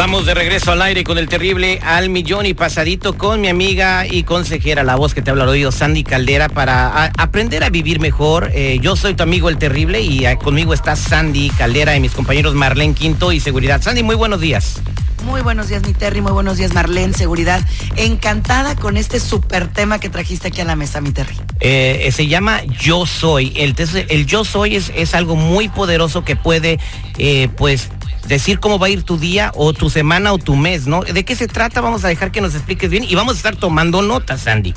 Estamos de regreso al aire con el terrible al millón y pasadito con mi amiga y consejera, la voz que te habla al oído, Sandy Caldera, para a- aprender a vivir mejor. Eh, yo soy tu amigo el terrible y ah, conmigo está Sandy Caldera y mis compañeros Marlene Quinto y Seguridad. Sandy, muy buenos días. Muy buenos días, mi Terry. Muy buenos días, Marlene. Seguridad. Encantada con este súper tema que trajiste aquí a la mesa, mi Terry. Eh, eh, se llama Yo Soy. El, el Yo Soy es, es algo muy poderoso que puede, eh, pues, decir cómo va a ir tu día o tu semana o tu mes, ¿no? ¿De qué se trata? Vamos a dejar que nos expliques bien y vamos a estar tomando notas, Sandy.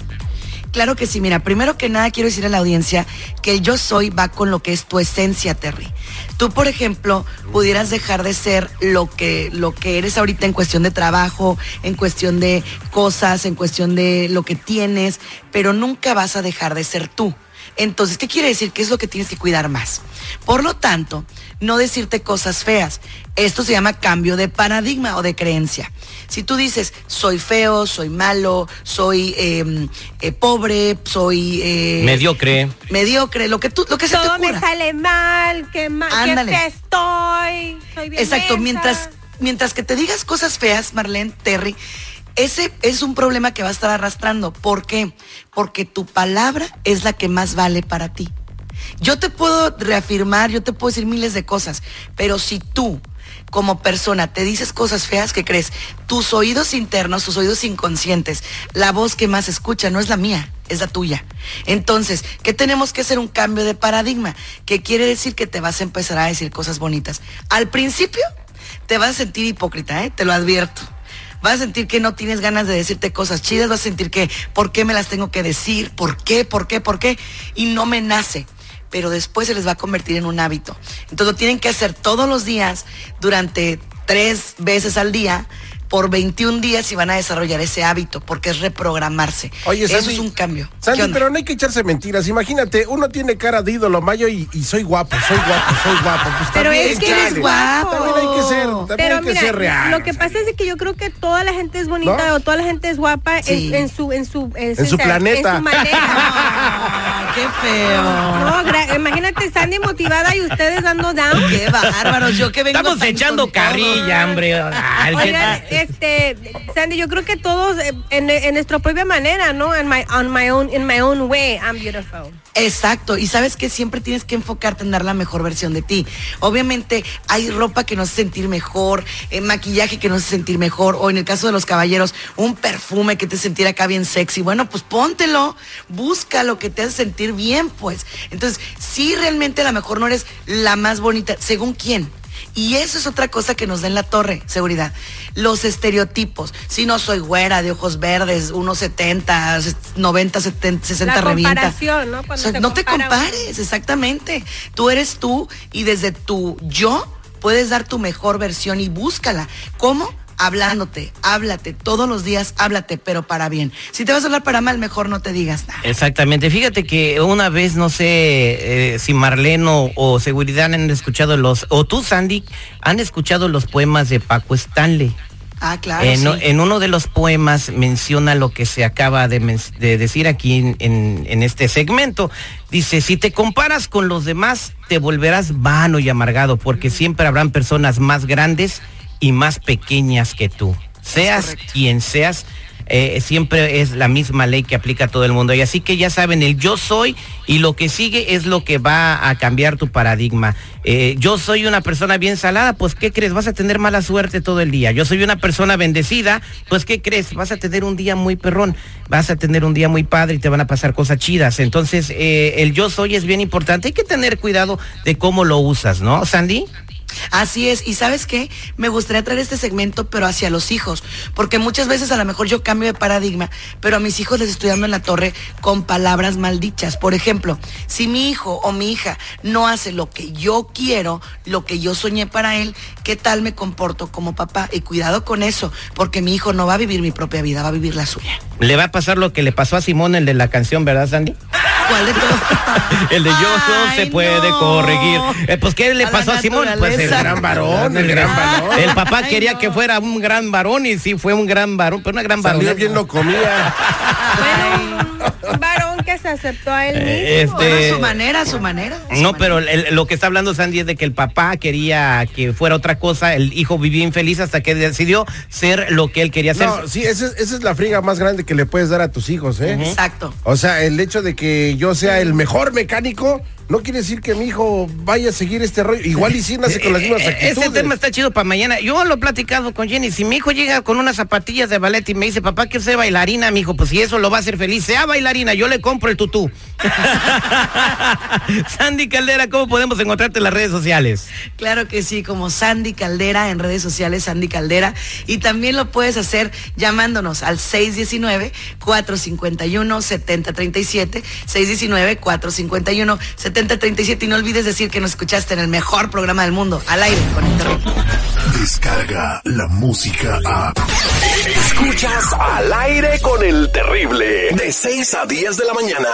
Claro que sí, mira, primero que nada quiero decir a la audiencia que el yo soy va con lo que es tu esencia, Terry. Tú, por ejemplo, pudieras dejar de ser lo que, lo que eres ahorita en cuestión de trabajo, en cuestión de cosas, en cuestión de lo que tienes, pero nunca vas a dejar de ser tú. Entonces, ¿qué quiere decir? ¿Qué es lo que tienes que cuidar más? Por lo tanto, no decirte cosas feas. Esto se llama cambio de paradigma o de creencia. Si tú dices, soy feo, soy malo, soy eh, eh, pobre, soy... eh, Mediocre. Mediocre, lo que, tú, lo que se te Todo me sale mal, que mal, que Ándale. fea estoy. Soy bien Exacto, mensa. mientras, mientras que te digas cosas feas, Marlene, Terry, ese es un problema que va a estar arrastrando. ¿Por qué? Porque tu palabra es la que más vale para ti. Yo te puedo reafirmar, yo te puedo decir miles de cosas, pero si tú como persona te dices cosas feas, ¿qué crees? Tus oídos internos, tus oídos inconscientes, la voz que más escucha no es la mía, es la tuya. Entonces, ¿qué tenemos que hacer? Un cambio de paradigma, que quiere decir que te vas a empezar a decir cosas bonitas. Al principio te vas a sentir hipócrita, ¿eh? te lo advierto. Vas a sentir que no tienes ganas de decirte cosas chidas, vas a sentir que, ¿por qué me las tengo que decir? ¿Por qué? ¿Por qué? ¿Por qué? Y no me nace. Pero después se les va a convertir en un hábito. Entonces lo tienen que hacer todos los días durante tres veces al día por 21 días y van a desarrollar ese hábito porque es reprogramarse. Oye, Eso es un cambio. ¿Qué Sandy, pero no hay que echarse mentiras. Imagínate, uno tiene cara de ídolo mayo y, y soy guapo, soy guapo, soy guapo. Pues Pero también, es que chale. eres guapo. También hay que ser, también Pero hay que mira, ser real. lo que pasa es que yo creo que toda la gente es bonita ¿No? o toda la gente es guapa en- Sí. en, su en su En su en planeta. su manera. Ah, qué feo. No, imagínate Sandy motivada y ustedes dando down. Qué bárbaro. Yo que vengo Estamos echando carrilla, hombre. Ay, ¿qué Oigan, tal? este, Sandy, yo creo que todos eh, en, en nuestra propia manera, ¿no? En my, on my own, in my own way, I'm beautiful. Exacto, y sabes que siempre tienes que enfocarte en dar la mejor versión de ti. Obviamente hay ropa que nos hace sentir mejor, eh, maquillaje que nos hace sentir mejor, o en el caso de los caballeros, un perfume que te sentir acá bien sexy. Bueno, pues póntelo, busca lo que te hace sentir bien, pues. Entonces, si realmente a lo mejor no eres la más bonita, según quién. Y eso es otra cosa que nos da en la torre, seguridad. Los estereotipos. Si no soy güera, de ojos verdes, unos 70, 90, 70, 60 La revienta. ¿no? O Cuando sea, se no te compares, exactamente. Tú eres tú y desde tu yo puedes dar tu mejor versión y búscala. ¿Cómo? Hablándote, háblate, todos los días háblate, pero para bien. Si te vas a hablar para mal, mejor no te digas nada. Exactamente. Fíjate que una vez, no sé eh, si Marleno o Seguridad han escuchado los, o tú, Sandy, han escuchado los poemas de Paco Stanley. Ah, claro. en, sí. en uno de los poemas menciona lo que se acaba de, decir aquí en, en- en este segmento. Dice, si te comparas con los demás, te volverás vano y amargado, porque siempre habrán personas más grandes y más pequeñas que tú. Seas quien seas, eh, siempre es la misma ley que aplica a todo el mundo. Y así que ya saben, el yo soy y lo que sigue es lo que va a cambiar tu paradigma. Eh, yo soy una persona bien salada, pues ¿qué crees? Vas a tener mala suerte todo el día. Yo soy una persona bendecida, pues ¿qué crees? Vas a tener un día muy perrón, vas a tener un día muy padre y te van a pasar cosas chidas. Entonces, eh, el yo soy es bien importante. Hay que tener cuidado de cómo lo usas, ¿no, Sandy? Así es, y sabes qué, me gustaría traer este segmento, pero hacia los hijos, porque muchas veces a lo mejor yo cambio de paradigma, pero a mis hijos les estoy dando en la torre con palabras maldichas. Por ejemplo, si mi hijo o mi hija no hace lo que yo quiero, lo que yo soñé para él, ¿qué tal me comporto como papá? Y cuidado con eso, porque mi hijo no va a vivir mi propia vida, va a vivir la suya. Le va a pasar lo que le pasó a Simón, el de la canción, ¿verdad, Sandy? ¿Cuál de todos? El de yo no Ay, se puede no. corregir. Eh, pues, ¿qué le A la pasó a Simón? Pues el naturaleza. gran varón, el gran varón. El papá Ay, quería no. que fuera un gran varón y sí fue un gran varón, pero una gran varón. Salió bien lo comía. Bueno, se aceptó a él mismo. Eh, este- Bueno, a su manera, a su manera. a su No, manera. pero el- lo que está hablando Sandy es de que el papá quería que fuera otra cosa, el hijo vivía infeliz hasta que decidió ser lo que él quería ser. No, sí, esa, es- esa es la friga más grande que le puedes dar a tus hijos, ¿eh? Exacto. O sea, el hecho de que yo sea el mejor mecánico no quiere decir que mi hijo vaya a seguir este rollo. Igual y sí nace con las mismas Eh, actitudes. Ese tema está chido para mañana. Yo lo he platicado con Jenny. Si mi hijo llega con unas zapatillas de ballet y me dice, papá, quiero ser bailarina, mi hijo, pues si eso lo va a hacer feliz, sea bailarina, yo le compro el tutú. Sandy Caldera, ¿cómo podemos encontrarte en las redes sociales? Claro que sí, como Sandy Caldera en redes sociales, Sandy Caldera. Y también lo puedes hacer llamándonos al 619-451-7037, 619-451-7037. Y no olvides decir que nos escuchaste en el mejor programa del mundo, al aire con el terrible. Descarga la música a. Escuchas al aire con el terrible. De 6 a 10 de la mañana.